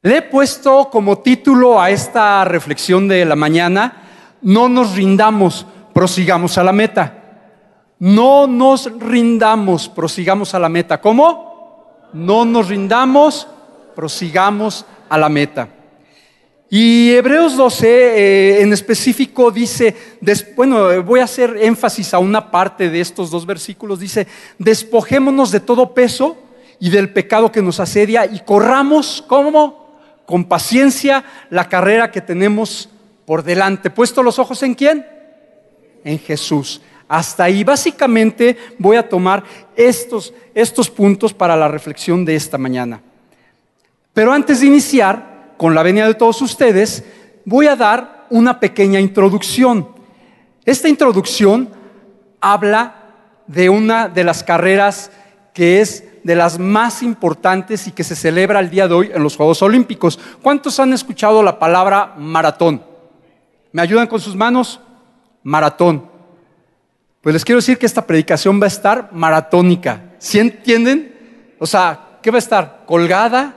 Le he puesto como título a esta reflexión de la mañana, no nos rindamos, prosigamos a la meta. No nos rindamos, prosigamos a la meta. ¿Cómo? No nos rindamos, prosigamos a la meta. Y Hebreos 12 eh, en específico dice, bueno, voy a hacer énfasis a una parte de estos dos versículos, dice, despojémonos de todo peso y del pecado que nos asedia y corramos, ¿cómo? Con paciencia la carrera que tenemos por delante. ¿Puesto los ojos en quién? En Jesús. Hasta ahí básicamente voy a tomar estos, estos puntos para la reflexión de esta mañana. Pero antes de iniciar, con la venia de todos ustedes, voy a dar una pequeña introducción. Esta introducción habla de una de las carreras que es de las más importantes y que se celebra el día de hoy en los Juegos Olímpicos. ¿Cuántos han escuchado la palabra maratón? ¿Me ayudan con sus manos? Maratón. Pues les quiero decir que esta predicación va a estar maratónica. ¿Sí entienden? O sea, ¿qué va a estar? ¿Colgada?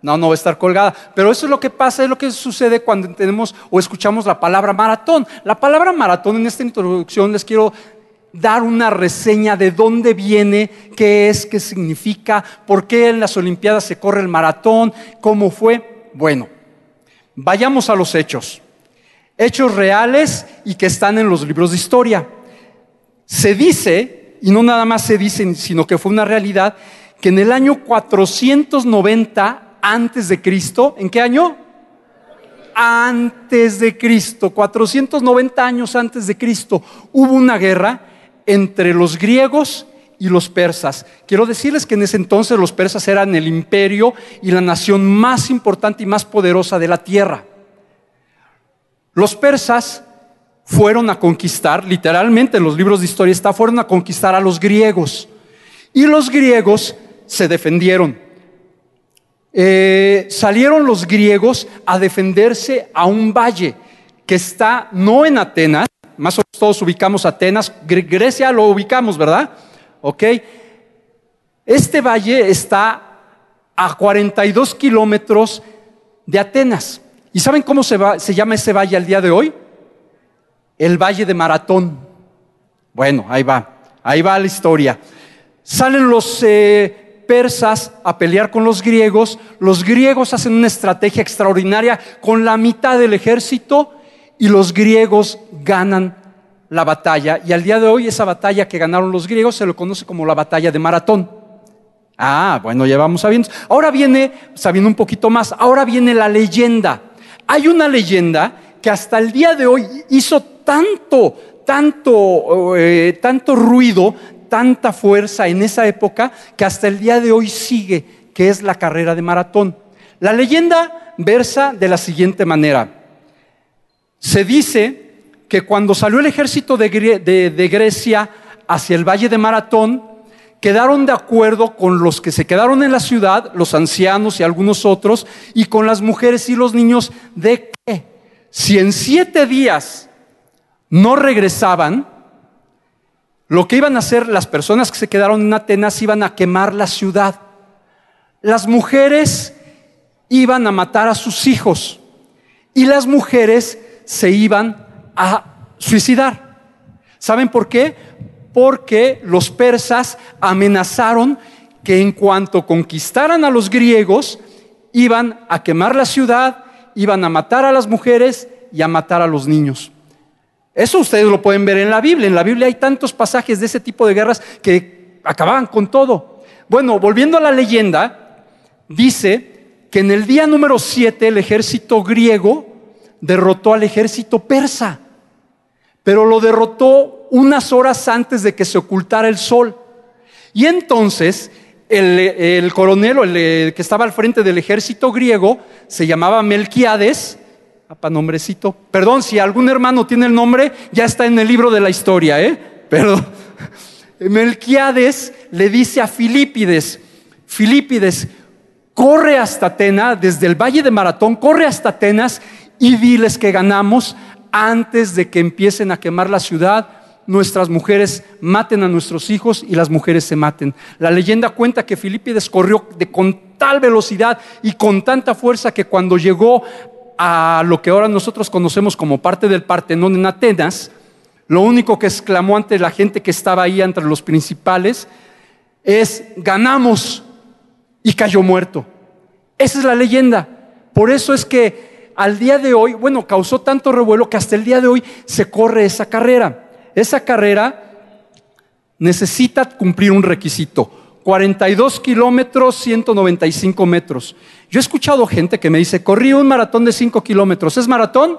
No, no va a estar colgada. Pero eso es lo que pasa, es lo que sucede cuando tenemos o escuchamos la palabra maratón. La palabra maratón en esta introducción les quiero dar una reseña de dónde viene, qué es, qué significa, por qué en las Olimpiadas se corre el maratón, cómo fue. Bueno, vayamos a los hechos. Hechos reales y que están en los libros de historia. Se dice, y no nada más se dice, sino que fue una realidad, que en el año 490 antes de Cristo. ¿En qué año? Antes de Cristo, 490 años antes de Cristo, hubo una guerra entre los griegos y los persas. Quiero decirles que en ese entonces los persas eran el imperio y la nación más importante y más poderosa de la tierra. Los persas fueron a conquistar, literalmente en los libros de historia está, fueron a conquistar a los griegos. Y los griegos se defendieron. Eh, salieron los griegos a defenderse a un valle que está no en Atenas, más o menos todos ubicamos Atenas, Grecia lo ubicamos, ¿verdad? Ok. Este valle está a 42 kilómetros de Atenas. ¿Y saben cómo se, se llama ese valle al día de hoy? El Valle de Maratón. Bueno, ahí va, ahí va la historia. Salen los eh, persas a pelear con los griegos, los griegos hacen una estrategia extraordinaria con la mitad del ejército y los griegos ganan la batalla. Y al día de hoy esa batalla que ganaron los griegos se lo conoce como la batalla de Maratón. Ah, bueno, ya vamos sabiendo. Ahora viene, sabiendo un poquito más, ahora viene la leyenda. Hay una leyenda que hasta el día de hoy hizo tanto, tanto, eh, tanto ruido, tanta fuerza en esa época que hasta el día de hoy sigue, que es la carrera de maratón. La leyenda versa de la siguiente manera. Se dice que cuando salió el ejército de, Grecia hacia el valle de Maratón, quedaron de acuerdo con los que se quedaron en la ciudad, los ancianos y algunos otros, y con las mujeres y los niños, de que si en siete días no regresaban, lo que iban a hacer las personas que se quedaron en Atenas iban a quemar la ciudad. Las mujeres iban a matar a sus hijos y las mujeres se iban a suicidar. ¿Saben por qué? Porque los persas amenazaron que en cuanto conquistaran a los griegos, iban a quemar la ciudad, iban a matar a las mujeres y a matar a los niños. Eso ustedes lo pueden ver en la Biblia. En la Biblia hay tantos pasajes de ese tipo de guerras que acababan con todo. Bueno, volviendo a la leyenda, dice que en el día número 7 el ejército griego derrotó al ejército persa, pero lo derrotó unas horas antes de que se ocultara el sol. Y entonces el, coronel el, el que estaba al frente del ejército griego se llamaba Melquiades, para nombrecito. Perdón, si algún hermano tiene el nombre, ya está en el libro de la historia, ¿eh? Perdón. Melquiades le dice a Filipides, Filipides, corre hasta Atenas, desde el valle de Maratón, corre hasta Atenas y diles que ganamos antes de que empiecen a quemar la ciudad nuestras mujeres maten a nuestros hijos y las mujeres se maten. La leyenda cuenta que Filipides corrió de, con tal velocidad y con tanta fuerza que cuando llegó a lo que ahora nosotros conocemos como parte del Partenón en Atenas, lo único que exclamó ante la gente que estaba ahí entre los principales es ganamos y cayó muerto. Esa es la leyenda. Por eso es que al día de hoy, bueno, causó tanto revuelo que hasta el día de hoy se corre esa carrera. Esa carrera necesita cumplir un requisito. 42 kilómetros, 195 metros. Yo he escuchado gente que me dice, corrí un maratón de 5 kilómetros. ¿Es maratón?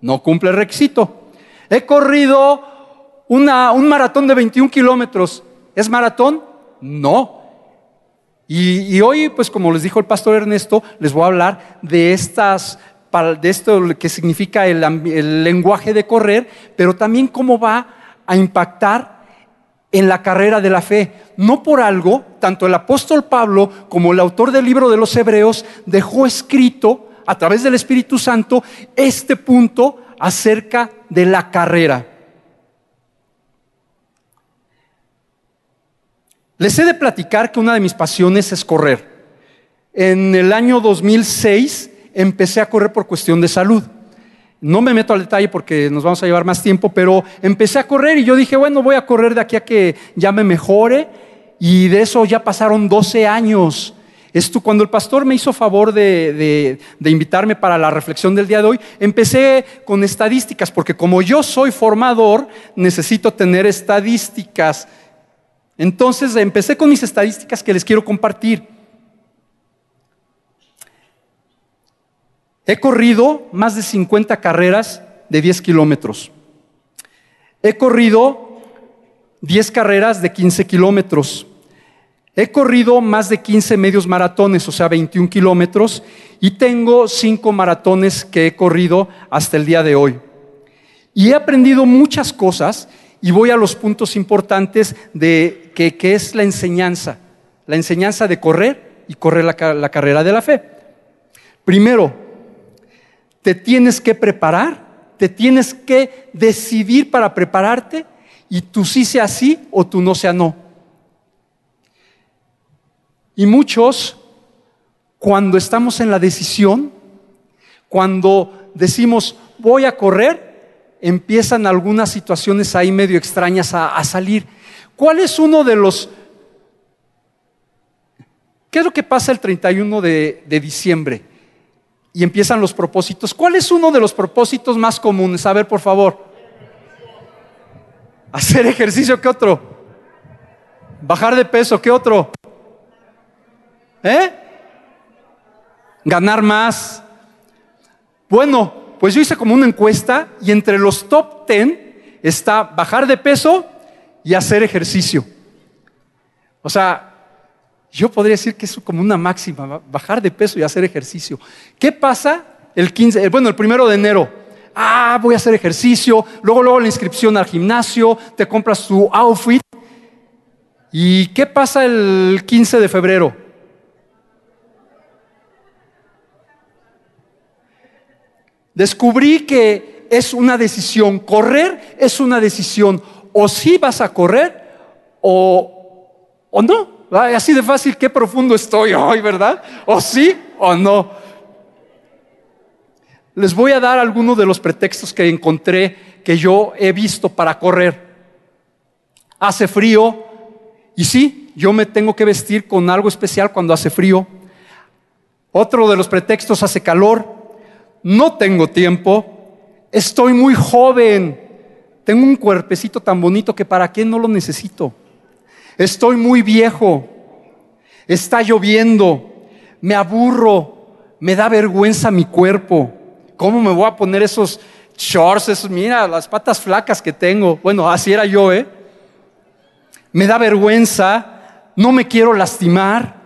No cumple el requisito. He corrido un maratón de 21 kilómetros. ¿Es maratón? No. Y, hoy, pues como les dijo el pastor Ernesto, les voy a hablar de estas de esto que significa el, el, lenguaje de correr, pero también cómo va a impactar en la carrera de la fe. No por algo, tanto el apóstol Pablo como el autor del libro de los Hebreos dejó escrito a través del Espíritu Santo este punto acerca de la carrera. Les he de platicar que una de mis pasiones es correr. En el año 2006 empecé a correr por cuestión de salud. No me meto al detalle porque nos vamos a llevar más tiempo, pero empecé a correr y yo dije, bueno, voy a correr de aquí a que ya me mejore. Y de eso ya pasaron 12 años. Esto, cuando el pastor me hizo favor de, de, invitarme para la reflexión del día de hoy, empecé con estadísticas, porque como yo soy formador, necesito tener estadísticas. Entonces empecé con mis estadísticas que les quiero compartir. He corrido más de 50 carreras de 10 kilómetros. He corrido 10 carreras de 15 kilómetros. He corrido más de 15 medios maratones, o sea, 21 kilómetros, y tengo 5 maratones que he corrido hasta el día de hoy. Y he aprendido muchas cosas y voy a los puntos importantes de que, es la enseñanza, la enseñanza de correr y correr la, la carrera de la fe. Primero, te tienes que preparar, te tienes que decidir para prepararte y tú sí sea sí o tú no sea no. Y muchos, cuando estamos en la decisión, cuando decimos voy a correr, empiezan algunas situaciones ahí medio extrañas a, salir. ¿Cuál es uno de los... ¿Qué es lo que pasa el 31 de, diciembre? Y empiezan los propósitos. ¿Cuál es uno de los propósitos más comunes? A ver, por favor. Hacer ejercicio, ¿qué otro? Bajar de peso, ¿qué otro? ¿Eh? Ganar más. Bueno, pues yo hice como una encuesta y entre los top 10 está bajar de peso y hacer ejercicio. O sea, yo podría decir que es como una máxima, bajar de peso y hacer ejercicio. ¿Qué pasa el 15, bueno, el primero de enero? Ah, voy a hacer ejercicio, luego luego la inscripción al gimnasio, te compras tu outfit. ¿Y qué pasa el 15 de febrero? Descubrí que es una decisión. Correr es una decisión. O sí vas a correr o, o no. Así de fácil, qué profundo estoy hoy, ¿verdad? O sí o no. Les voy a dar algunos de los pretextos que encontré que yo he visto para correr. Hace frío y sí, yo me tengo que vestir con algo especial cuando hace frío. Otro de los pretextos hace calor no tengo tiempo, estoy muy joven, tengo un cuerpecito tan bonito que para qué no lo necesito. Estoy muy viejo, está lloviendo, me aburro, me da vergüenza mi cuerpo. ¿Cómo me voy a poner esos shorts, mira, las patas flacas que tengo? Bueno, así era yo, ¿eh? Me da vergüenza, no me quiero lastimar.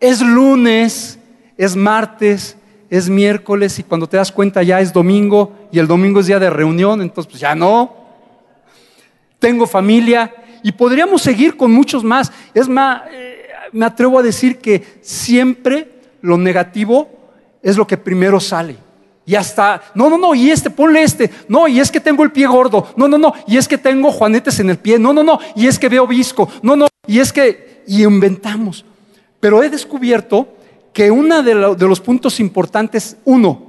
Es lunes, es martes, es miércoles y cuando te das cuenta ya es domingo y el domingo es día de reunión, entonces pues ya no. Tengo familia y podríamos seguir con muchos más. Es más, eh, me atrevo a decir que siempre lo negativo es lo que primero sale. Y hasta, no, no, no, y este, ponle este. No, y es que tengo el pie gordo. No, no, no, y es que tengo juanetes en el pie. No, no, no, y es que veo visco. No, no, y es que, y inventamos. Pero he descubierto que uno de, los puntos importantes, uno,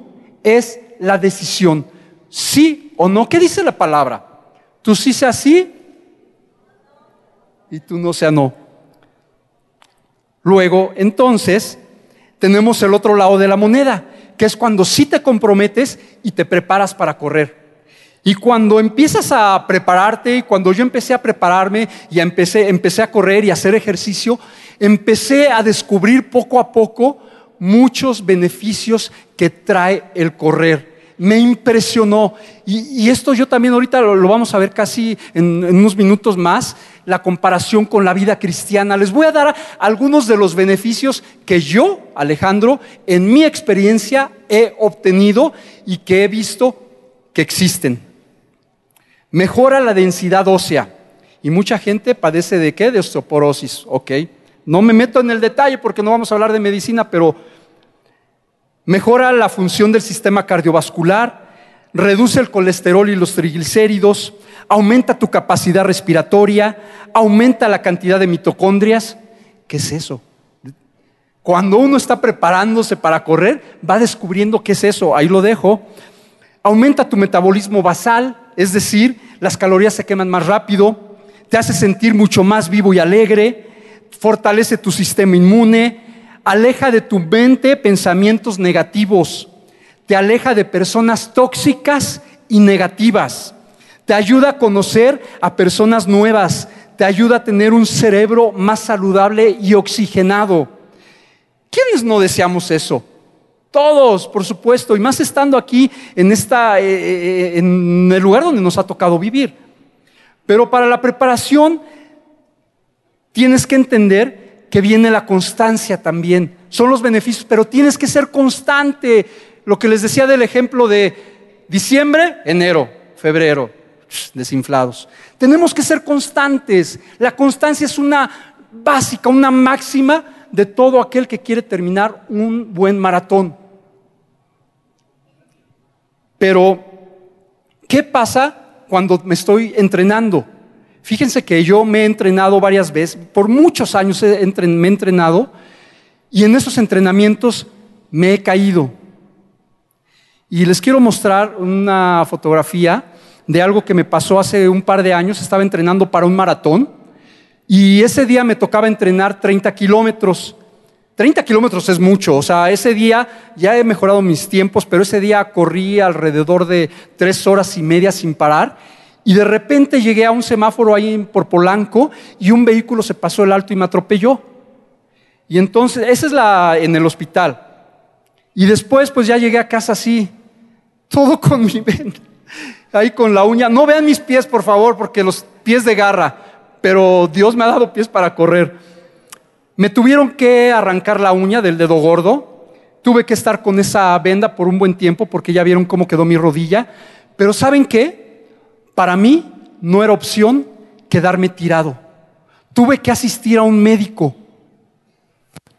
es la decisión. Sí o no. ¿Qué dice la palabra? Tú sí sea sí y tú no sea no. Luego, entonces, tenemos el otro lado de la moneda que es cuando sí te comprometes y te preparas para correr. Y cuando empiezas a prepararte, y cuando yo empecé a prepararme y empecé, empecé a correr y a hacer ejercicio, empecé a descubrir poco a poco muchos beneficios que trae el correr me impresionó. Y, esto yo también ahorita lo, vamos a ver casi en, unos minutos más, la comparación con la vida cristiana. Les voy a dar algunos de los beneficios que yo, Alejandro, en mi experiencia he obtenido y que he visto que existen. Mejora la densidad ósea. Y mucha gente padece de qué? De osteoporosis, ¿ok? No me meto en el detalle porque no vamos a hablar de medicina, pero mejora la función del sistema cardiovascular, reduce el colesterol y los triglicéridos, aumenta tu capacidad respiratoria, aumenta la cantidad de mitocondrias. ¿Qué es eso? Cuando uno está preparándose para correr, va descubriendo qué es eso. Ahí lo dejo. Aumenta tu metabolismo basal, es decir, las calorías se queman más rápido, te hace sentir mucho más vivo y alegre, fortalece tu sistema inmune, aleja de tu mente pensamientos negativos, te aleja de personas tóxicas y negativas, te ayuda a conocer a personas nuevas, te ayuda a tener un cerebro más saludable y oxigenado. ¿Quiénes no deseamos eso? Todos, por supuesto, y más estando aquí en, esta, eh, eh, en el lugar donde nos ha tocado vivir. Pero para la preparación tienes que entender que viene la constancia también. Son los beneficios, pero tienes que ser constante. Lo que les decía del ejemplo de diciembre, enero, febrero, desinflados. Tenemos que ser constantes. La constancia es una básica, una máxima de todo aquel que quiere terminar un buen maratón. Pero, ¿qué pasa cuando me estoy entrenando? Fíjense que yo me he entrenado varias veces, por muchos años me he entrenado y en esos entrenamientos me he caído. Y les quiero mostrar una fotografía de algo que me pasó hace un par de años. Estaba entrenando para un maratón y ese día me tocaba entrenar 30 kilómetros. 30 kilómetros es mucho, o sea, ese día ya he mejorado mis tiempos, pero ese día corrí alrededor de tres horas y media sin parar y de repente llegué a un semáforo ahí por Polanco y un vehículo se pasó el alto y me atropelló. Y entonces, esa es la en el hospital. Y después pues ya llegué a casa así, todo con mi ven, ahí con la uña. No vean mis pies, por favor, porque los pies de garra, pero Dios me ha dado pies para correr. Me tuvieron que arrancar la uña del dedo gordo. Tuve que estar con esa venda por un buen tiempo porque ya vieron cómo quedó mi rodilla. Pero ¿saben qué? Para mí no era opción quedarme tirado. Tuve que asistir a un médico.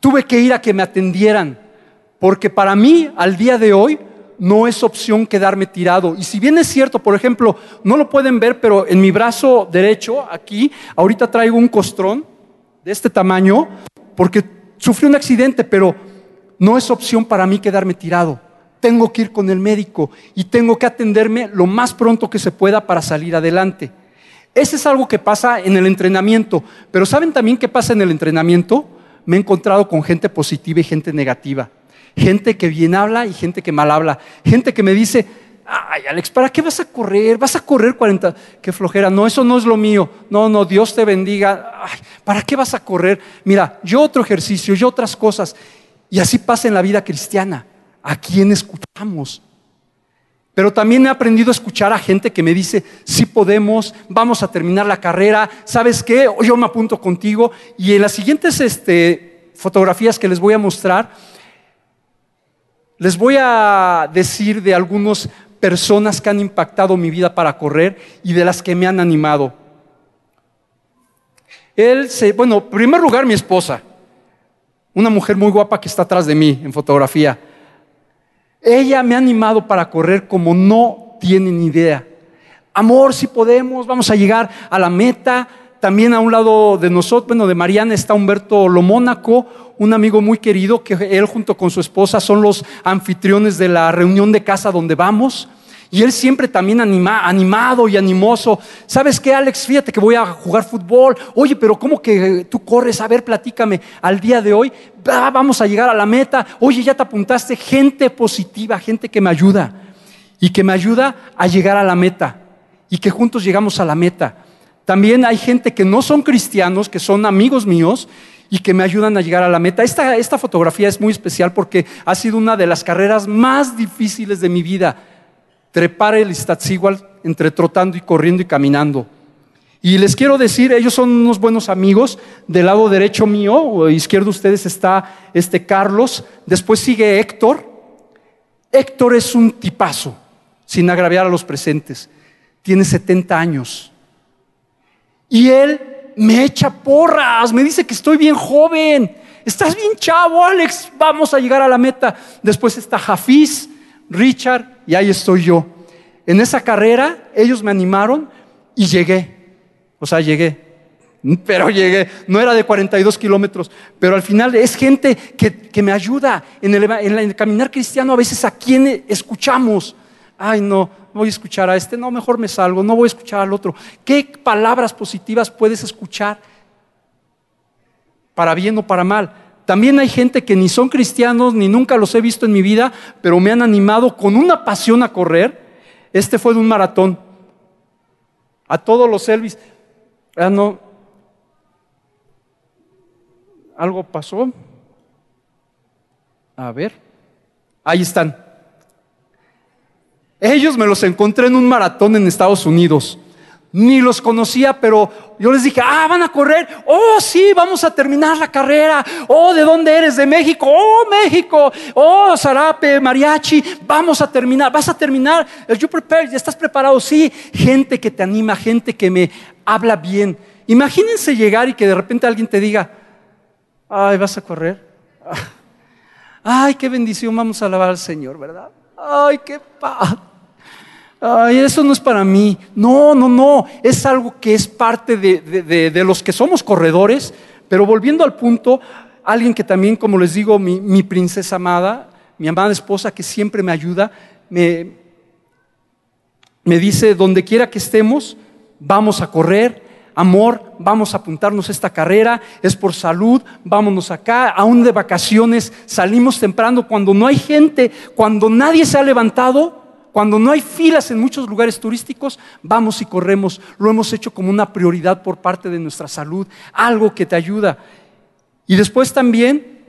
Tuve que ir a que me atendieran. Porque para mí, al día de hoy, no es opción quedarme tirado. Y si bien es cierto, por ejemplo, no lo pueden ver, pero en mi brazo derecho, aquí, ahorita traigo un costrón de este tamaño, porque sufrí un accidente, pero no es opción para mí quedarme tirado tengo que ir con el médico y tengo que atenderme lo más pronto que se pueda para salir adelante. Ese es algo que pasa en el entrenamiento, pero ¿saben también qué pasa en el entrenamiento? Me he encontrado con gente positiva y gente negativa, gente que bien habla y gente que mal habla, gente que me dice, ay Alex, ¿para qué vas a correr? ¿Vas a correr 40? Qué flojera, no, eso no es lo mío, no, no, Dios te bendiga, ay, ¿para qué vas a correr? Mira, yo otro ejercicio, yo otras cosas, y así pasa en la vida cristiana a quién escuchamos. Pero también he aprendido a escuchar a gente que me dice, sí podemos, vamos a terminar la carrera, ¿sabes qué? Yo me apunto contigo. Y en las siguientes este, fotografías que les voy a mostrar, les voy a decir de algunas personas que han impactado mi vida para correr y de las que me han animado. Él se, bueno, en primer lugar mi esposa, una mujer muy guapa que está atrás de mí en fotografía. Ella me ha animado para correr como no tienen idea. Amor, si podemos, vamos a llegar a la meta. También a un lado de nosotros, bueno, de Mariana está Humberto Lomónaco, un amigo muy querido que él junto con su esposa son los anfitriones de la reunión de casa donde vamos. Y él siempre también anima, animado y animoso. ¿Sabes qué, Alex? Fíjate que voy a jugar fútbol. Oye, pero ¿cómo que tú corres? A ver, platícame. Al día de hoy vamos a llegar a la meta. Oye, ya te apuntaste. Gente positiva, gente que me ayuda. Y que me ayuda a llegar a la meta. Y que juntos llegamos a la meta. También hay gente que no son cristianos, que son amigos míos y que me ayudan a llegar a la meta. Esta, esta fotografía es muy especial porque ha sido una de las carreras más difíciles de mi vida. Trepar el Iztaccíhuatl entre trotando y corriendo y caminando. Y les quiero decir, ellos son unos buenos amigos. Del lado derecho mío, o izquierdo ustedes está este Carlos. Después sigue Héctor. Héctor es un tipazo, sin agraviar a los presentes. Tiene 70 años. Y él me echa porras, me dice que estoy bien joven. Estás bien chavo, Alex, vamos a llegar a la meta. Después está Jafiz, Richard, y ahí estoy yo. En esa carrera ellos me animaron y llegué. O sea, llegué. Pero llegué, no era de 42 kilómetros, pero al final es gente que, me ayuda en el, en el caminar cristiano. A veces a quien escuchamos, ay no, voy a escuchar a este, no, mejor me salgo, no voy a escuchar al otro. ¿Qué palabras positivas puedes escuchar? Para bien o para mal. También hay gente que ni son cristianos, ni nunca los he visto en mi vida, pero me han animado con una pasión a correr. Este fue de un maratón. A todos los Elvis. Ah, no. ¿Algo pasó? A ver. Ahí están. Ellos me los encontré en un maratón en Estados Unidos. Ni los conocía, pero yo les dije, ah, van a correr. Oh, sí, vamos a terminar la carrera. Oh, ¿de dónde eres? De México. Oh, México. Oh, Zarape, Mariachi. Vamos a terminar. Vas a terminar. You prepared. ¿Ya estás preparado? Sí. Gente que te anima, gente que me habla bien. Imagínense llegar y que de repente alguien te diga, ay, vas a correr. Ay, qué bendición. Vamos a alabar al Señor, ¿verdad? Ay, qué paz ay, eso no es para mí. No, no, no, es algo que es parte de, los que somos corredores, pero volviendo al punto, alguien que también, como les digo, mi, princesa amada, mi amada esposa que siempre me ayuda, me, me dice, donde quiera que estemos, vamos a correr, amor, vamos a apuntarnos esta carrera, es por salud, vámonos acá, aún de vacaciones, salimos temprano. Cuando no hay gente, cuando nadie se ha levantado, cuando no hay filas en muchos lugares turísticos, vamos y corremos. Lo hemos hecho como una prioridad por parte de nuestra salud, algo que te ayuda. Y después también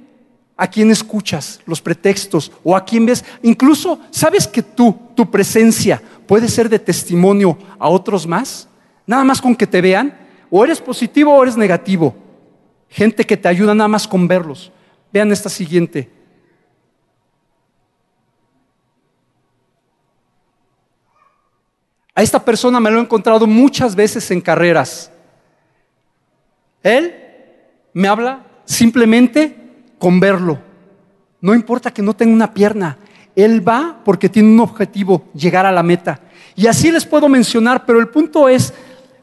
a quién escuchas, los pretextos, o a quién ves. Incluso, ¿sabes que tú, tu presencia, puede ser de testimonio a otros más? Nada más con que te vean, o eres positivo o eres negativo. Gente que te ayuda nada más con verlos. Vean esta siguiente. A esta persona me lo he encontrado muchas veces en carreras. Él me habla simplemente con verlo. No importa que no tenga una pierna. Él va porque tiene un objetivo, llegar a la meta. Y así les puedo mencionar, pero el punto es,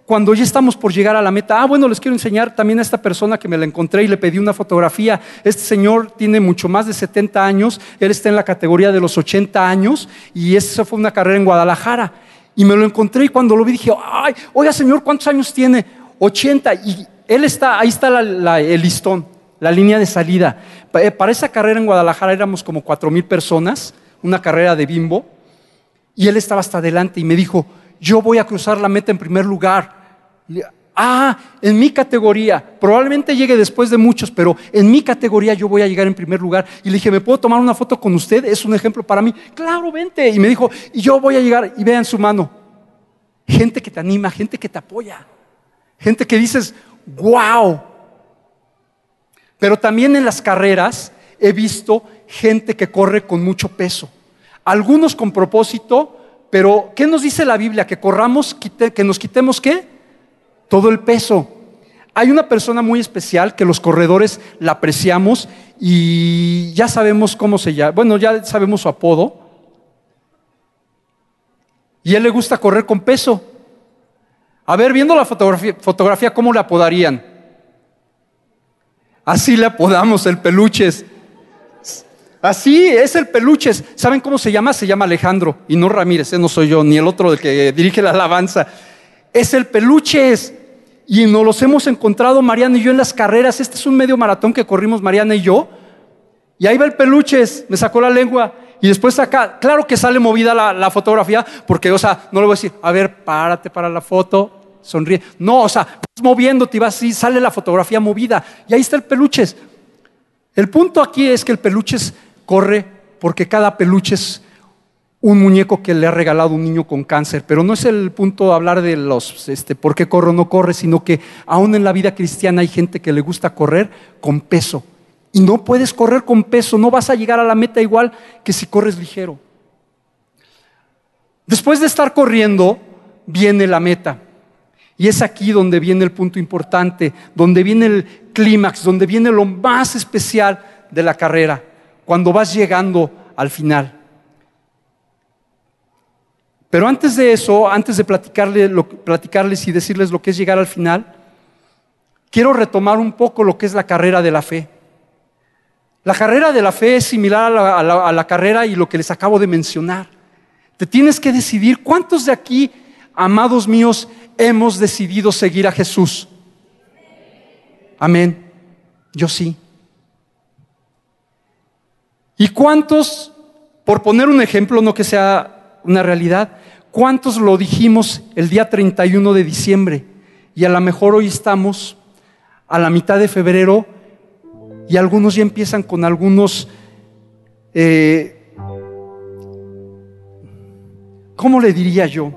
cuando ya estamos por llegar a la meta, ah, bueno, les quiero enseñar también a esta persona que me la encontré y le pedí una fotografía. Este señor tiene mucho más de 70 años, él está en la categoría de los 80 años y esa fue una carrera en Guadalajara. Y me lo encontré y cuando lo vi dije, ay, oiga señor, ¿cuántos años tiene? 80. Y él está, ahí está el listón, la línea de salida. Eh, para esa carrera en Guadalajara éramos como cuatro mil personas, una carrera de bimbo. Y él estaba hasta adelante y me dijo, yo voy a cruzar la meta en primer lugar. Ah, en mi categoría, probablemente llegue después de muchos, pero en mi categoría yo voy a llegar en primer lugar. Y le dije, ¿me puedo tomar una foto con usted? Es un ejemplo para mí. Claro, vente. Y me dijo, y yo voy a llegar y vean su mano. Gente que te anima, gente que te apoya, gente que dices, wow. Pero también en las carreras he visto gente que corre con mucho peso. Algunos con propósito, pero ¿qué nos dice la Biblia? Que corramos, que nos quitemos qué? Todo el peso. Hay una persona muy especial que los corredores la apreciamos y ya sabemos cómo se llama, bueno, ya sabemos su apodo, Y él le gusta correr con peso. A ver, viendo la fotografía, ¿cómo le apodarían? Así le apodamos el peluches. Así es el peluches. ¿Saben cómo se llama? Se llama Alejandro y no Ramírez, ese no soy yo, ni el otro del que dirige la alabanza. Es el peluches. Y nos los hemos encontrado Mariana y yo en las carreras. Este es un medio maratón que corrimos Mariana y yo. Y ahí va el peluches, me sacó la lengua. Y después acá, claro que sale movida la, fotografía, porque, o sea, no le voy a decir, a ver, párate para la foto, sonríe. No, o sea, vas moviéndote y vas así, sale la fotografía movida. Y ahí está el peluches. El punto aquí es que el peluches corre porque cada peluche es un muñeco que le ha regalado un niño con cáncer. Pero no es el punto hablar de los, este, por qué corre o no corre, sino que aún en la vida cristiana hay gente que le gusta correr con peso y no puedes correr con peso, no vas a llegar a la meta igual que si corres ligero. Después de estar corriendo, viene la meta. Y es aquí donde viene el punto importante, donde viene el clímax, donde viene lo más especial de la carrera, cuando vas llegando al final. Pero antes de eso, antes de platicarles y decirles lo que es llegar al final, quiero retomar un poco lo que es la carrera de la fe. La carrera de la fe es similar a la, carrera y lo que les acabo de mencionar. Te tienes que decidir cuántos de aquí, amados míos, hemos decidido seguir a Jesús. Amén. Yo sí. ¿Y cuántos, por poner un ejemplo, no que sea una realidad, cuántos lo dijimos el día 31 de diciembre? Y a lo mejor hoy estamos a la mitad de febrero y algunos ya empiezan con algunos, eh, ¿cómo le diría yo?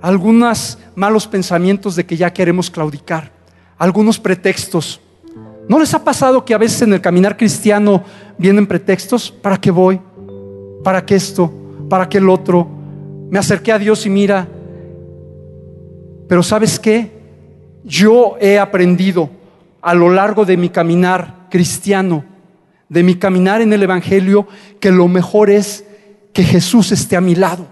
Algunos malos pensamientos de que ya queremos claudicar, algunos pretextos. ¿No les ha pasado que a veces en el caminar cristiano vienen pretextos? ¿Para qué voy? ¿Para qué esto? ¿Para qué el otro? Me acerqué a Dios y mira, pero ¿sabes qué? Yo he aprendido a lo largo de mi caminar cristiano, de mi caminar en el Evangelio, que lo mejor es que Jesús esté a mi lado.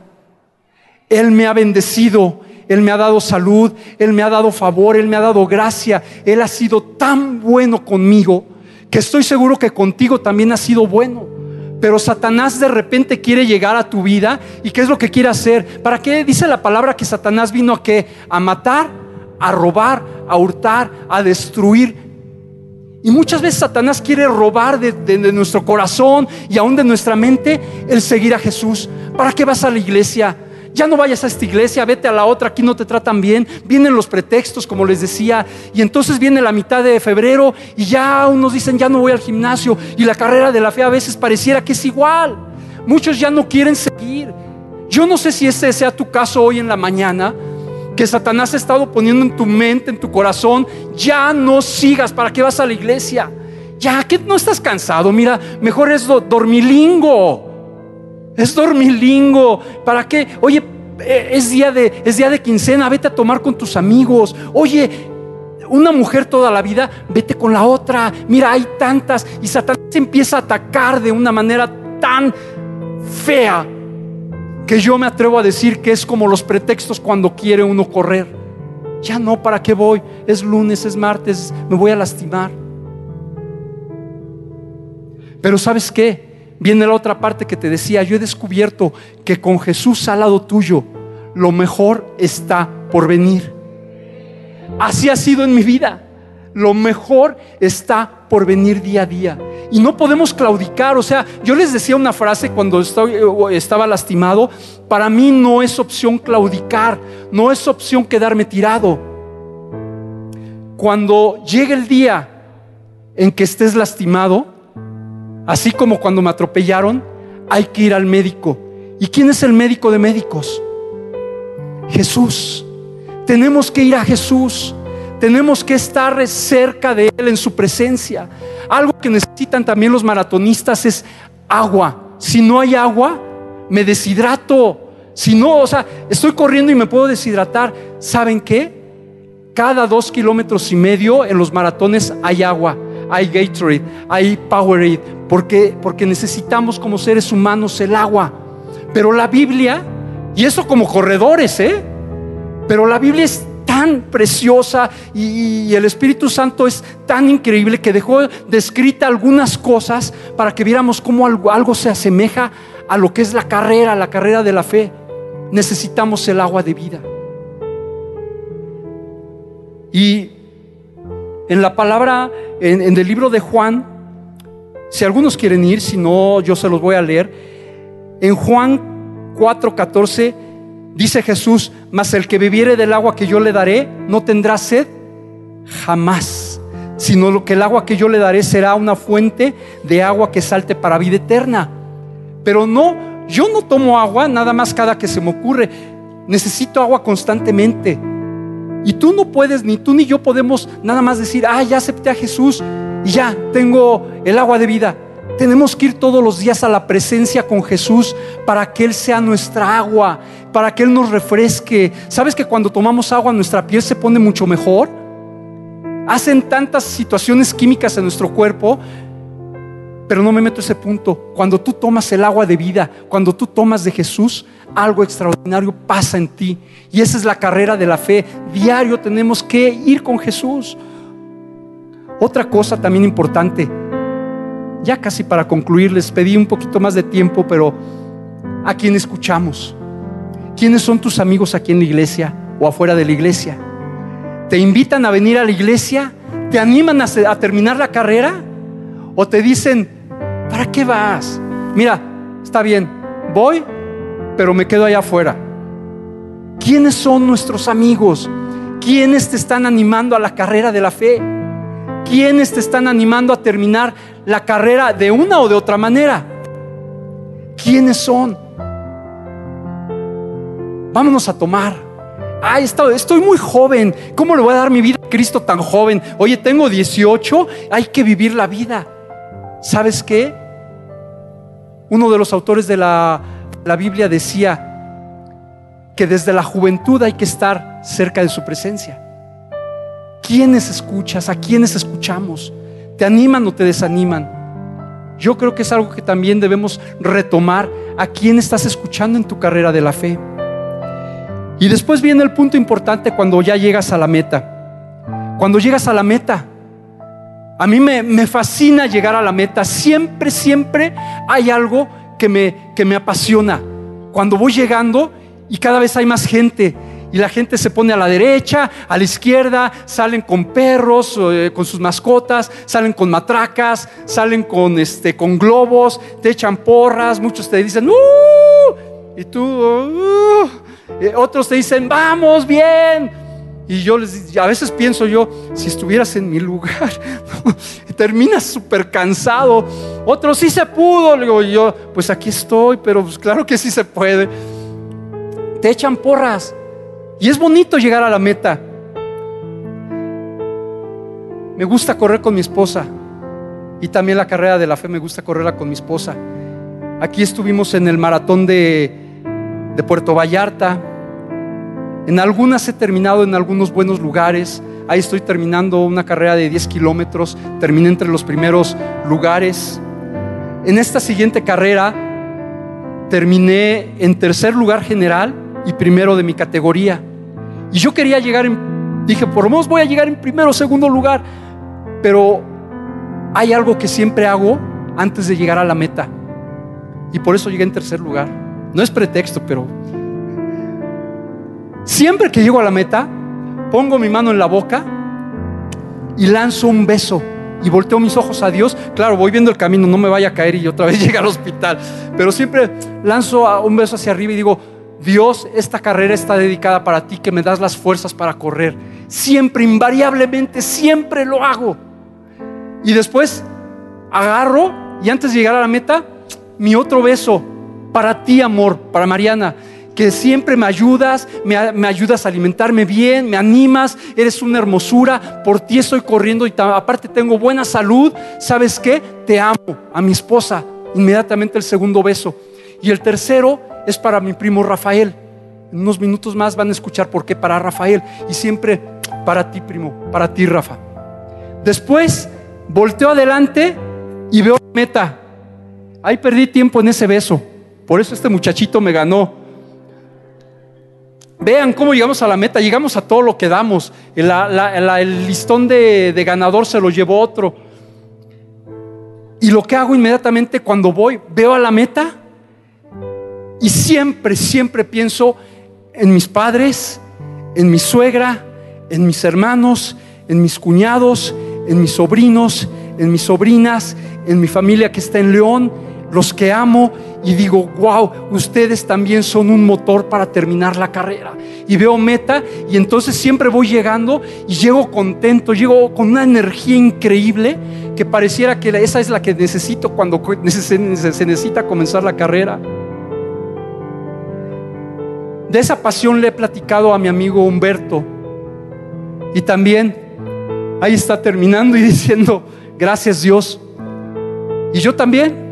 Él me ha bendecido, Él me ha dado salud, Él me ha dado favor, Él me ha dado gracia, Él ha sido tan bueno conmigo que estoy seguro que contigo también ha sido bueno. Pero Satanás de repente quiere llegar a tu vida y ¿qué es lo que quiere hacer? ¿Para qué dice la palabra que Satanás vino a qué? A matar, a robar, a hurtar, a destruir. Y muchas veces Satanás quiere robar de, nuestro corazón y aún de nuestra mente el seguir a Jesús. ¿Para qué vas a la iglesia? Ya no vayas a esta iglesia, vete a la otra, aquí no te tratan bien. Vienen los pretextos, como les decía, y entonces viene la mitad de febrero y ya unos dicen, ya no voy al gimnasio. Y la carrera de la fe a veces pareciera que es igual. Muchos ya no quieren seguir. Yo no sé si ese sea tu caso hoy en la mañana, que Satanás ha estado poniendo en tu mente, en tu corazón, ya no sigas, ¿para qué vas a la iglesia? Ya, que no estás cansado, mira, mejor es dormilingo. Es dormilingo. ¿Para qué? Oye, eh, es día de es día de quincena, vete a tomar con tus amigos. Oye, una mujer toda la vida, vete con la otra. Mira, hay tantas y Satanás empieza a atacar de una manera tan fea que yo me atrevo a decir que es como los pretextos cuando quiere uno correr. Ya no, ¿para qué voy? Es lunes, es martes, me voy a lastimar. Pero ¿sabes qué? Viene la otra parte que te decía, yo he descubierto que con Jesús al lado tuyo, lo mejor está por venir. Así ha sido en mi vida. Lo mejor está por venir día a día. Y no podemos claudicar. O sea, yo les decía una frase cuando estaba lastimado. Para mí no es opción claudicar. No es opción quedarme tirado. Cuando llegue el día en que estés lastimado, así como cuando me atropellaron, hay que ir al médico. ¿Y quién es el médico de médicos? Jesús. Tenemos que ir a Jesús. Tenemos que estar cerca de Él en su presencia. Algo que necesitan también los maratonistas es agua. Si no hay agua, me deshidrato. Si no, o sea, estoy corriendo y me puedo deshidratar. ¿Saben qué? Cada dos kilómetros y medio en los maratones hay agua, hay Gatorade, hay Powerade, porque, porque necesitamos como seres humanos el agua. Pero la Biblia Y eso como corredores, ¿eh? Pero la Biblia es tan preciosa y, el Espíritu Santo es tan increíble que dejó descrita algunas cosas para que viéramos cómo algo, algo se asemeja a lo que es la carrera, la carrera de la fe. Necesitamos el agua de vida. Y en la palabra, en, en el libro de Juan, si algunos quieren ir, si no, yo se los voy a leer. En Juan 4:14 dice Jesús, mas el que bebiere del agua que yo le daré no tendrá sed jamás, sino lo que el agua que yo le daré será una fuente de agua que salte para vida eterna. Pero no, yo no tomo agua nada más cada que se me ocurre. Necesito agua constantemente. Y tú no puedes, ni tú ni yo podemos nada más decir, ah, ya acepté a Jesús y ya tengo el agua de vida. Tenemos que ir todos los días a la presencia con Jesús para que Él sea nuestra agua, para que Él nos refresque. ¿Sabes que cuando tomamos agua nuestra piel se pone mucho mejor? Hacen tantas situaciones químicas en nuestro cuerpo, pero no me meto a ese punto. Cuando tú tomas el agua de vida, cuando tú tomas de Jesús, algo extraordinario pasa en ti. Y esa es la carrera de la fe. Diario tenemos que ir con Jesús. Otra cosa también importante, ya casi para concluir, les pedí un poquito más de tiempo, pero a quién escuchamos. ¿Quiénes son tus amigos aquí en la iglesia o afuera de la iglesia? ¿Te invitan a venir a la iglesia? ¿Te animan a, a terminar la carrera? ¿O te dicen, ¿para qué vas? Mira, está bien, voy, pero me quedo allá afuera. ¿Quiénes son nuestros amigos? ¿Quiénes te están animando a la carrera de la fe? ¿Quiénes te están animando a terminar la carrera de una o de otra manera? ¿Quiénes son? Vámonos a tomar. Ay, estoy muy joven. ¿Cómo le voy a dar mi vida a Cristo tan joven? Oye, tengo 18. Hay que vivir la vida. ¿Sabes qué? Uno de los autores de la la Biblia decía que desde la juventud hay que estar cerca de su presencia. ¿Quiénes escuchas? ¿A quiénes escuchamos? ¿Te animan o te desaniman? Yo creo que es algo que también debemos retomar. ¿A quién estás escuchando en tu carrera de la fe? Y después viene el punto importante cuando ya llegas a la meta. Cuando llegas a la meta, a mí me, me fascina llegar a la meta. Siempre, siempre hay algo que me, que me apasiona. Cuando voy llegando y cada vez hay más gente y la gente se pone a la derecha, a la izquierda, salen con perros, eh, con sus mascotas, salen con matracas, salen con, este, con globos, te echan porras, muchos te dicen, ¡Uh! Y tú, ¡Uh! otros te dicen, vamos, bien. Y yo les a veces pienso yo, si estuvieras en mi lugar, terminas súper cansado. Otros sí se pudo, le digo yo, pues aquí estoy, pero pues claro que sí se puede. Te echan porras. Y es bonito llegar a la meta. Me gusta correr con mi esposa. Y también la carrera de la fe me gusta correrla con mi esposa. Aquí estuvimos en el maratón de, Puerto Vallarta en algunas he terminado en algunos buenos lugares. Ahí estoy terminando una carrera de 10 kilómetros. Terminé entre los primeros lugares. En esta siguiente carrera terminé en tercer lugar general y primero de mi categoría. Y yo quería llegar en, dije, por lo menos voy a llegar en primero o segundo lugar. Pero hay algo que siempre hago antes de llegar a la meta. Y por eso llegué en tercer lugar. No es pretexto, pero Siempre que llego a la meta, pongo mi mano en la boca y lanzo un beso y volteo mis ojos a Dios. Claro, voy viendo el camino, no me vaya a caer y otra vez llegar al hospital. Pero siempre lanzo un beso hacia arriba y digo, Dios, esta carrera está dedicada para ti, que me das las fuerzas para correr. Siempre, invariablemente, siempre lo hago. Y después agarro y antes de llegar a la meta, mi otro beso para ti, amor, para Mariana que siempre me ayudas, me, ayudas a alimentarme bien, me animas, eres una hermosura, por ti estoy corriendo y aparte tengo buena salud, ¿sabes qué? Te amo, a mi esposa, inmediatamente el segundo beso. Y el tercero es para mi primo Rafael. En unos minutos más van a escuchar por qué para Rafael y siempre para ti, primo, para ti, Rafa. Después volteo adelante y veo meta. Ahí perdí tiempo en ese beso. Por eso este muchachito me ganó. Vean cómo llegamos a la meta, llegamos a todo lo que damos. el listón de, de ganador se lo llevó otro. Y lo que hago inmediatamente cuando voy, veo a la meta y siempre, siempre pienso en mis padres, en mi suegra, en mis hermanos, en mis cuñados, en mis sobrinos, en mis sobrinas, en mi familia que está en León, los que amo y digo, wow, ustedes también son un motor para terminar la carrera. Y veo meta y entonces siempre voy llegando y llego contento, llego con una energía increíble que pareciera que esa es la que necesito cuando se necesita comenzar la carrera. De esa pasión le he platicado a mi amigo Humberto y también ahí está terminando y diciendo, gracias Dios. Y yo también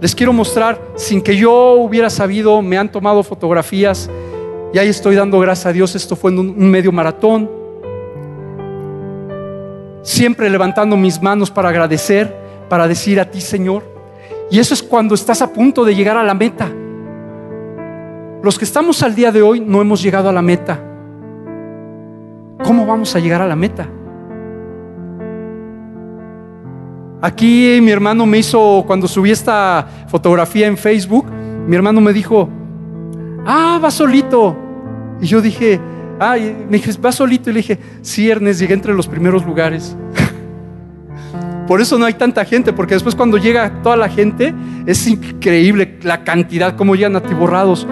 les quiero mostrar, sin que yo hubiera sabido, me han tomado fotografías y ahí estoy dando gracias a Dios. Esto fue en un medio maratón. Siempre levantando mis manos para agradecer, para decir a ti, Señor. Y eso es cuando estás a punto de llegar a la meta. Los que estamos al día de hoy no hemos llegado a la meta. ¿Cómo vamos a llegar a la meta? Aquí mi hermano me hizo, cuando subí esta fotografía en Facebook, mi hermano me dijo, ah, va solito. Y yo dije, ah, me dije, va solito. Y le dije, sí, llegué entre los primeros lugares. Por eso no hay tanta gente, porque después cuando llega toda la gente, es increíble la cantidad, como llegan atiborrados.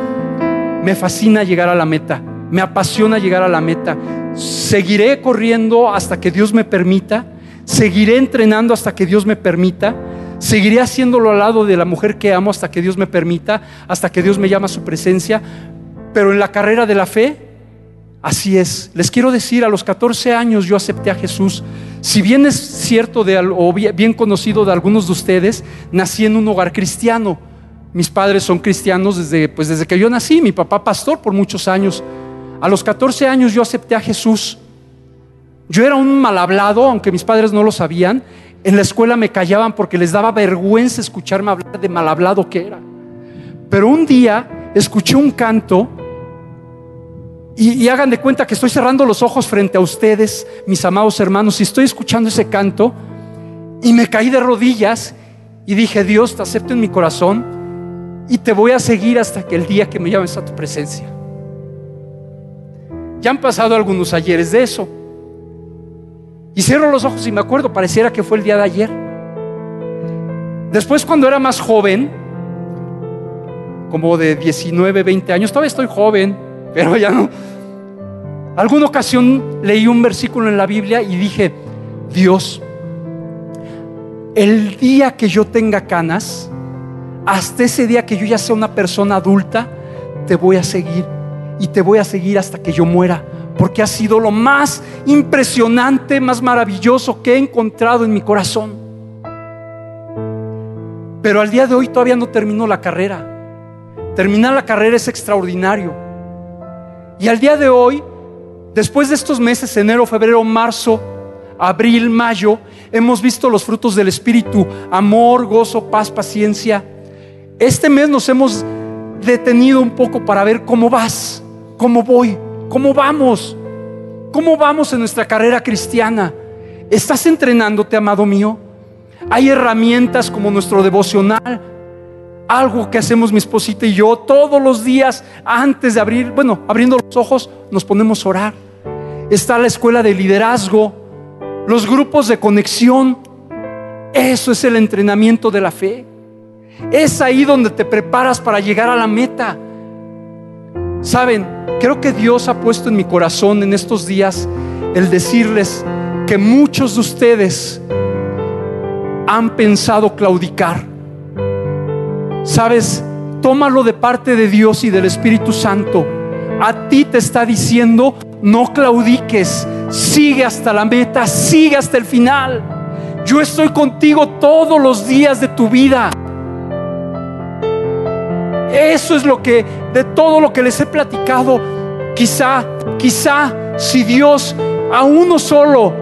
Me fascina llegar a la meta, me apasiona llegar a la meta. Seguiré corriendo hasta que Dios me permita Seguiré entrenando hasta que Dios me permita. Seguiré haciéndolo al lado de la mujer que amo hasta que Dios me permita, hasta que Dios me llama a su presencia. Pero en la carrera de la fe, así es. Les quiero decir, a los 14 años yo acepté a Jesús. Si bien es cierto de, o bien conocido de algunos de ustedes, nací en un hogar cristiano. Mis padres son cristianos desde, pues desde que yo nací, mi papá pastor por muchos años. A los 14 años yo acepté a Jesús. Yo era un mal hablado, aunque mis padres no lo sabían. En la escuela me callaban porque les daba vergüenza escucharme hablar de mal hablado que era. Pero un día escuché un canto y, hagan de cuenta que estoy cerrando los ojos frente a ustedes, mis amados hermanos, y estoy escuchando ese canto y me caí de rodillas y dije, Dios, te acepto en mi corazón y te voy a seguir hasta que el día que me llames a tu presencia. Ya han pasado algunos ayeres de eso. Y cierro los ojos y me acuerdo, pareciera que fue el día de ayer. Después cuando era más joven, como de 19, 20 años, todavía estoy joven, pero ya no. Alguna ocasión leí un versículo en la Biblia y dije, Dios, el día que yo tenga canas, hasta ese día que yo ya sea una persona adulta, te voy a seguir y te voy a seguir hasta que yo muera porque ha sido lo más impresionante, más maravilloso que he encontrado en mi corazón. Pero al día de hoy todavía no terminó la carrera. Terminar la carrera es extraordinario. Y al día de hoy, después de estos meses, enero, febrero, marzo, abril, mayo, hemos visto los frutos del Espíritu, amor, gozo, paz, paciencia. Este mes nos hemos detenido un poco para ver cómo vas, cómo voy. ¿Cómo vamos? ¿Cómo vamos en nuestra carrera cristiana? ¿Estás entrenándote, amado mío? Hay herramientas como nuestro devocional, algo que hacemos mi esposita y yo todos los días antes de abrir, bueno, abriendo los ojos, nos ponemos a orar. Está la escuela de liderazgo, los grupos de conexión. Eso es el entrenamiento de la fe. Es ahí donde te preparas para llegar a la meta. Saben, creo que Dios ha puesto en mi corazón en estos días el decirles que muchos de ustedes han pensado claudicar. Sabes, tómalo de parte de Dios y del Espíritu Santo. A ti te está diciendo, no claudiques, sigue hasta la meta, sigue hasta el final. Yo estoy contigo todos los días de tu vida. Eso es lo que, de todo lo que les he platicado, quizá, quizá si Dios a uno solo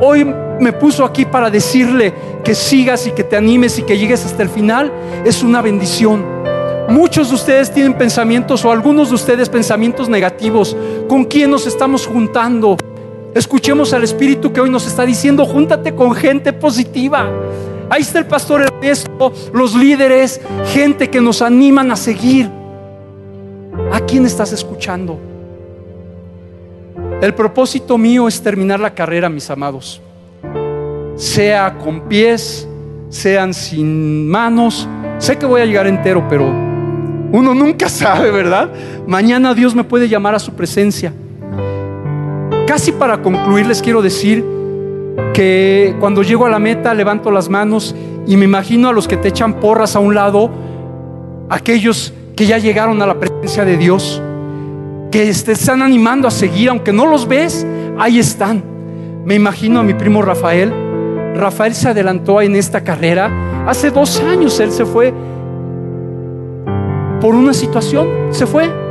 hoy me puso aquí para decirle que sigas y que te animes y que llegues hasta el final, es una bendición. Muchos de ustedes tienen pensamientos o algunos de ustedes pensamientos negativos. ¿Con quién nos estamos juntando? Escuchemos al Espíritu que hoy nos está diciendo, júntate con gente positiva. Ahí está el pastor Ernesto, los líderes, gente que nos animan a seguir. ¿A quién estás escuchando? El propósito mío es terminar la carrera, mis amados. Sea con pies, sean sin manos. Sé que voy a llegar entero, pero uno nunca sabe, ¿verdad? Mañana Dios me puede llamar a su presencia. Casi para concluir les quiero decir que cuando llego a la meta levanto las manos y me imagino a los que te echan porras a un lado, aquellos que ya llegaron a la presencia de Dios, que te están animando a seguir, aunque no los ves, ahí están. Me imagino a mi primo Rafael. Rafael se adelantó en esta carrera. Hace dos años él se fue por una situación, se fue.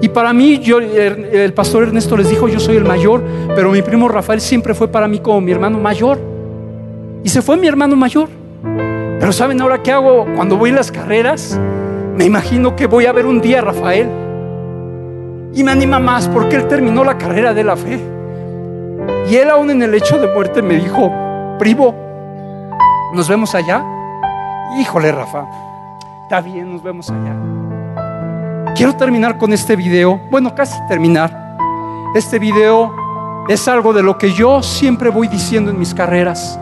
Y para mí, el, pastor Ernesto les dijo, yo soy el mayor, pero mi primo Rafael siempre fue para mí como mi hermano mayor. Y se fue mi hermano mayor. Pero ¿saben ahora qué hago cuando voy a las carreras? Me imagino que voy a ver un día a Rafael. Y me anima más porque él terminó la carrera de la fe. Y él aún en el hecho de muerte me dijo, primo, ¿nos vemos allá? Híjole, Rafa, está bien, nos vemos allá. Quiero terminar con este video, bueno, casi terminar. Este video es algo de lo que yo siempre voy diciendo en mis carreras.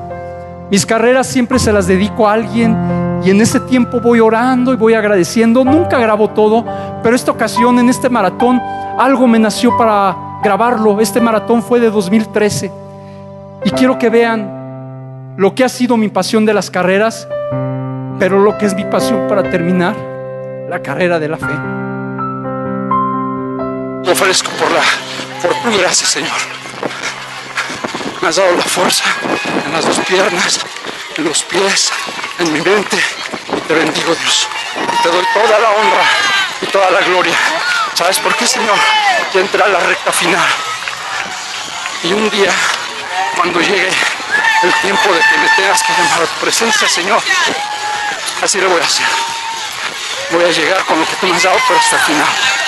Mis carreras siempre se las dedico a alguien y en ese tiempo voy orando y voy agradeciendo. Nunca grabo todo, pero esta ocasión, en este maratón, algo me nació para grabarlo. Este maratón fue de 2013 y quiero que vean lo que ha sido mi pasión de las carreras, pero lo que es mi pasión para terminar la carrera de la fe. Te ofrezco por la por tu gracia, Señor. Me has dado la fuerza en las dos piernas, en los pies, en mi mente. Y te bendigo, Dios. te doy toda la honra y toda la gloria. ¿Sabes por qué, Señor? Ya entra la recta final. Y un día, cuando llegue el tiempo de que me tengas que llamar a tu presencia, Señor, así lo voy a hacer. Voy a llegar con lo que tú me has dado, pero hasta el final.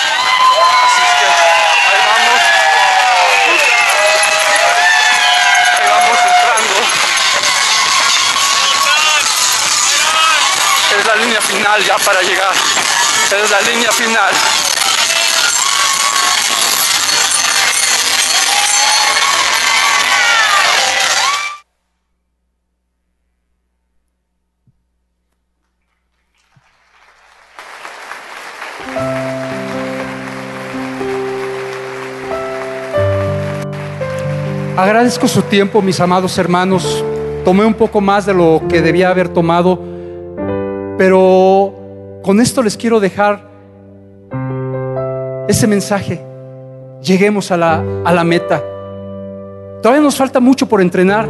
Final ya para llegar. Es la línea final. Agradezco su tiempo, mis amados hermanos. Tomé un poco más de lo que debía haber tomado pero con esto les quiero dejar ese mensaje. Lleguemos a la, a la meta. Todavía nos falta mucho por entrenar.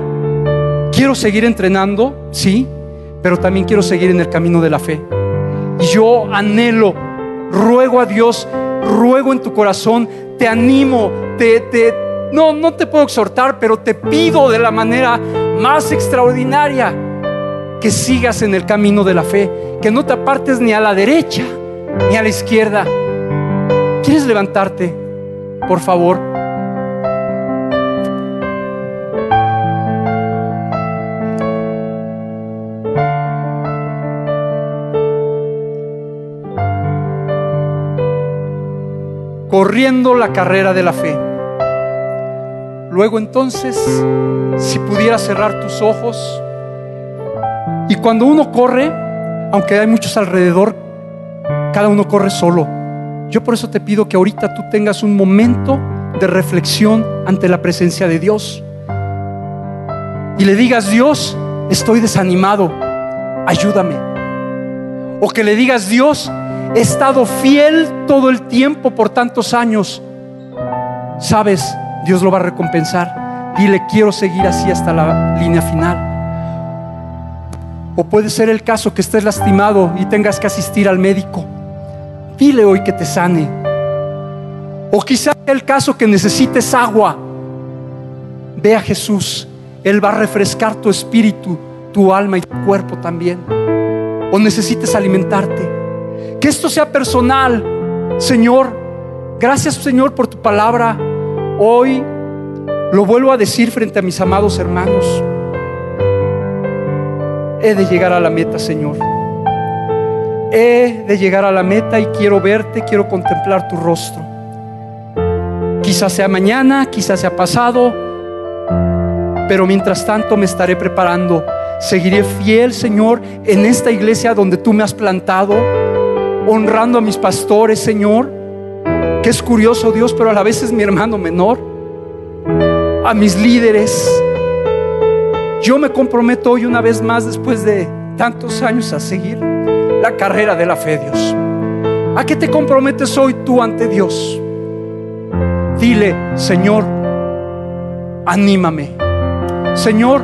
Quiero seguir entrenando, sí, pero también quiero seguir en el camino de la fe. Y yo anhelo, ruego a Dios, ruego en tu corazón, te animo, te, te, no, no te puedo exhortar, pero te pido de la manera más extraordinaria que sigas en el camino de la fe, que no te apartes ni a la derecha ni a la izquierda. ¿Quieres levantarte? Por favor. Corriendo la carrera de la fe. Luego entonces, si pudieras cerrar tus ojos, y cuando uno corre, aunque hay muchos alrededor, cada uno corre solo. Yo por eso te pido que ahorita tú tengas un momento de reflexión ante la presencia de Dios. Y le digas, Dios, estoy desanimado, ayúdame. O que le digas, Dios, he estado fiel todo el tiempo por tantos años. Sabes, Dios lo va a recompensar. Y le quiero seguir así hasta la línea final. O puede ser el caso que estés lastimado y tengas que asistir al médico. Dile hoy que te sane. O quizá el caso que necesites agua. Ve a Jesús. Él va a refrescar tu espíritu, tu alma y tu cuerpo también. O necesites alimentarte. Que esto sea personal, Señor. Gracias, Señor, por tu palabra. Hoy lo vuelvo a decir frente a mis amados hermanos. He de llegar a la meta, Señor. He de llegar a la meta y quiero verte, quiero contemplar tu rostro. Quizás sea mañana, quizás sea pasado, pero mientras tanto me estaré preparando. Seguiré fiel, Señor, en esta iglesia donde tú me has plantado, honrando a mis pastores, Señor, que es curioso Dios, pero a la vez es mi hermano menor, a mis líderes. Yo me comprometo hoy una vez más, después de tantos años, a seguir la carrera de la fe, Dios. ¿A qué te comprometes hoy tú ante Dios? Dile, Señor, anímame. Señor,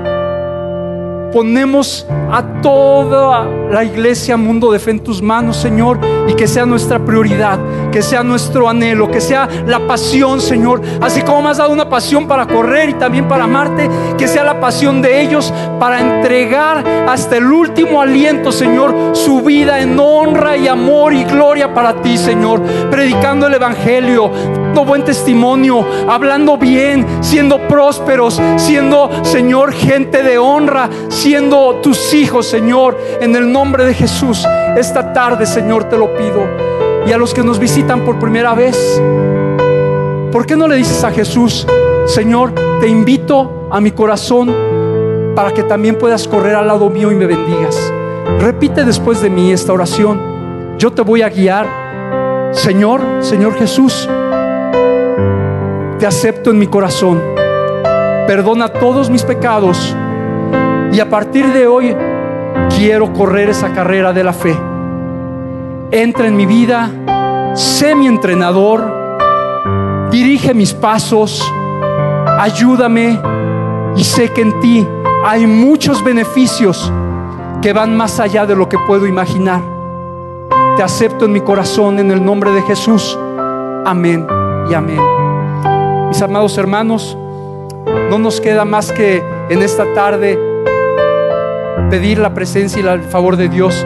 ponemos a toda la iglesia Mundo de Fe en tus manos, Señor, y que sea nuestra prioridad, que sea nuestro anhelo, que sea la pasión, Señor. Así como me has dado una pasión para correr y también para amarte, que sea la pasión de ellos para entregar hasta el último aliento, Señor, su vida en honra y amor y gloria para ti, Señor, predicando el Evangelio, dando buen testimonio, hablando bien, siendo prósperos, siendo, Señor, gente de honra, siendo tus hijos, Señor, en el nombre de Jesús. Esta tarde, Señor, te lo pido. Y a los que nos visitan por primera vez, ¿por qué no le dices a Jesús, Señor, te invito a mi corazón para que también puedas correr al lado mío y me bendigas? Repite después de mí esta oración. Yo te voy a guiar. Señor, Señor Jesús, te acepto en mi corazón. Perdona todos mis pecados y a partir de hoy quiero correr esa carrera de la fe. Entra en mi vida, sé mi entrenador, dirige mis pasos, ayúdame y sé que en ti hay muchos beneficios que van más allá de lo que puedo imaginar. Te acepto en mi corazón en el nombre de Jesús. Amén y amén. Mis amados hermanos, no nos queda más que en esta tarde pedir la presencia y el favor de Dios.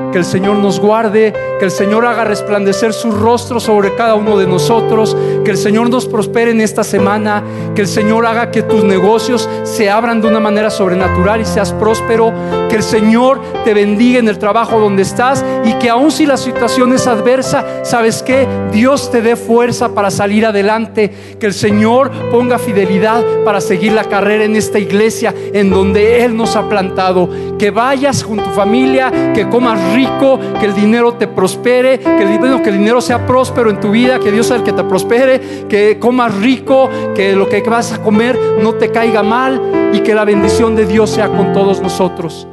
que el Señor nos guarde, que el Señor haga resplandecer su rostro sobre cada uno de nosotros, que el Señor nos prospere en esta semana, que el Señor haga que tus negocios se abran de una manera sobrenatural y seas próspero, que el Señor te bendiga en el trabajo donde estás y que aun si la situación es adversa, ¿sabes que Dios te dé fuerza para salir adelante, que el Señor ponga fidelidad para seguir la carrera en esta iglesia en donde Él nos ha plantado, que vayas con tu familia, que comas rico, que el dinero te prospere, que el, que el dinero sea próspero en tu vida, que Dios sea el que te prospere, que comas rico, que lo que vas a comer no te caiga mal y que la bendición de Dios sea con todos nosotros.